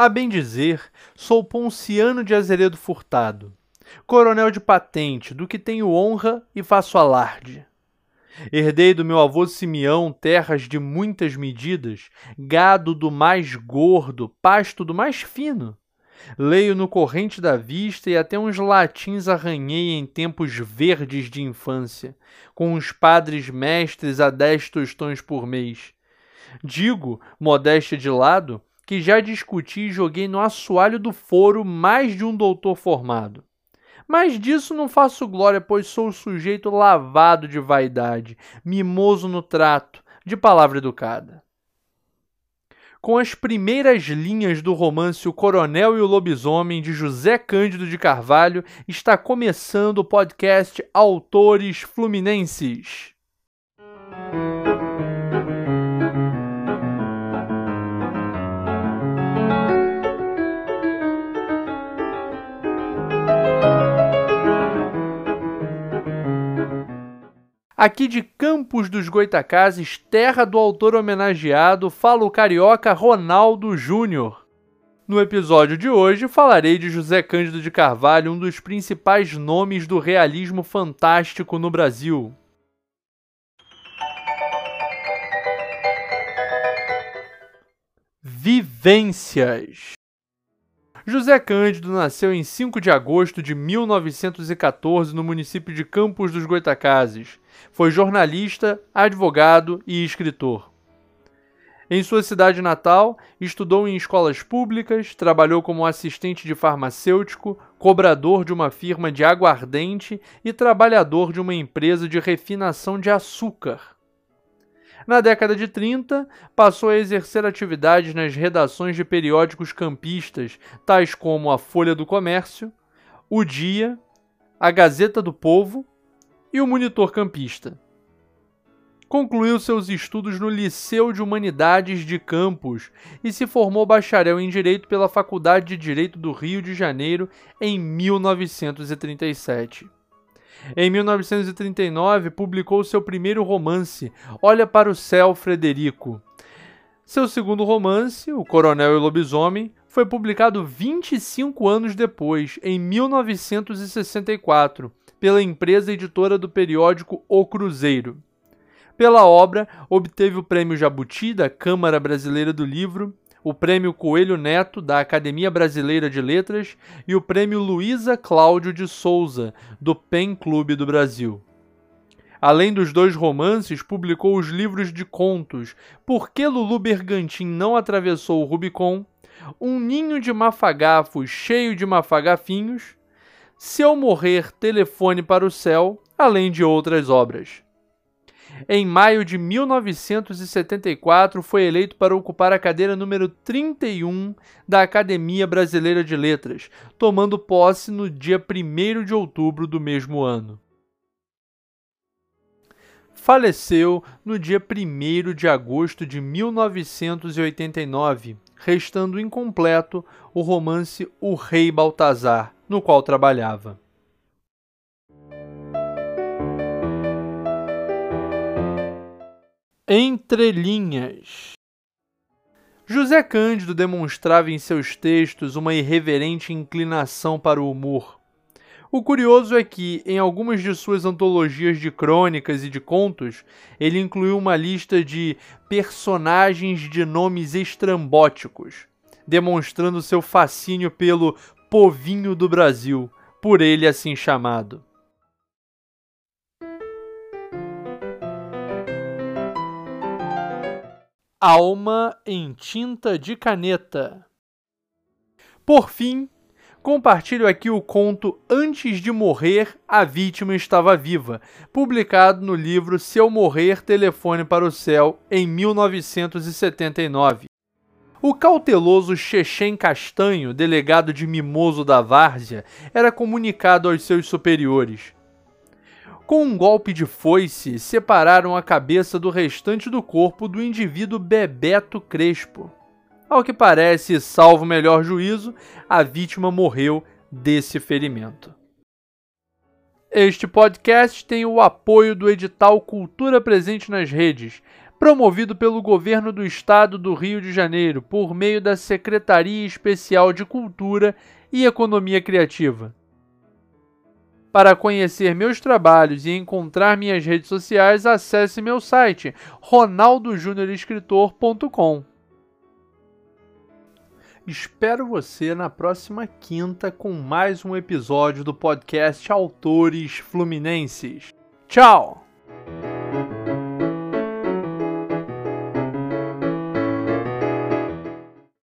A bem dizer, sou Ponciano de Azeredo Furtado, coronel de patente, do que tenho honra e faço alarde. Herdei do meu avô Simeão terras de muitas medidas, gado do mais gordo, pasto do mais fino. Leio no corrente da vista e até uns latins arranhei em tempos verdes de infância, com os padres mestres a dez tostões por mês. Digo, modéstia de lado, que já discuti e joguei no assoalho do foro mais de um doutor formado. Mas disso não faço glória, pois sou sujeito lavado de vaidade, mimoso no trato, de palavra educada. Com as primeiras linhas do romance O Coronel e o Lobisomem, de José Cândido de Carvalho, está começando o podcast Autores Fluminenses. Aqui de Campos dos Goitacazes, terra do autor homenageado, fala o carioca Ronaldo Júnior. No episódio de hoje falarei de José Cândido de Carvalho, um dos principais nomes do realismo fantástico no Brasil. Vivências José Cândido nasceu em 5 de agosto de 1914 no município de Campos dos Goitacazes. Foi jornalista, advogado e escritor. Em sua cidade natal, estudou em escolas públicas, trabalhou como assistente de farmacêutico, cobrador de uma firma de aguardente e trabalhador de uma empresa de refinação de açúcar. Na década de 30, passou a exercer atividades nas redações de periódicos campistas, tais como a Folha do Comércio, O Dia, a Gazeta do Povo e o Monitor Campista. Concluiu seus estudos no Liceu de Humanidades de Campos e se formou bacharel em Direito pela Faculdade de Direito do Rio de Janeiro em 1937. Em 1939, publicou seu primeiro romance, Olha para o Céu, Frederico. Seu segundo romance, O Coronel e o Lobisomem, foi publicado 25 anos depois, em 1964, pela empresa editora do periódico O Cruzeiro. Pela obra, obteve o Prêmio Jabuti da Câmara Brasileira do Livro o Prêmio Coelho Neto, da Academia Brasileira de Letras, e o Prêmio Luísa Cláudio de Souza, do PEN Clube do Brasil. Além dos dois romances, publicou os livros de contos Por que Lulu Bergantin não atravessou o Rubicon, Um Ninho de Mafagafos cheio de mafagafinhos, Se eu morrer, telefone para o céu, além de outras obras. Em maio de 1974, foi eleito para ocupar a cadeira número 31 da Academia Brasileira de Letras, tomando posse no dia 1 de outubro do mesmo ano. Faleceu no dia 1 de agosto de 1989, restando incompleto o romance O Rei Baltazar, no qual trabalhava. Entre linhas. José Cândido demonstrava em seus textos uma irreverente inclinação para o humor. O curioso é que, em algumas de suas antologias de crônicas e de contos, ele incluiu uma lista de personagens de nomes estrambóticos, demonstrando seu fascínio pelo povinho do Brasil, por ele assim chamado. Alma em tinta de caneta. Por fim, compartilho aqui o conto Antes de Morrer, a Vítima Estava Viva, publicado no livro Se Eu Morrer, Telefone para o Céu, em 1979. O cauteloso Chechen Castanho, delegado de Mimoso da Várzea, era comunicado aos seus superiores. Com um golpe de foice, separaram a cabeça do restante do corpo do indivíduo Bebeto Crespo. Ao que parece, salvo melhor juízo, a vítima morreu desse ferimento. Este podcast tem o apoio do edital Cultura Presente nas Redes. promovido pelo governo do estado do Rio de Janeiro por meio da Secretaria Especial de Cultura e Economia Criativa. Para conhecer meus trabalhos e encontrar minhas redes sociais, acesse meu site ronaldojuniorescritor.com. Espero você na próxima quinta com mais um episódio do podcast Autores Fluminenses. Tchau!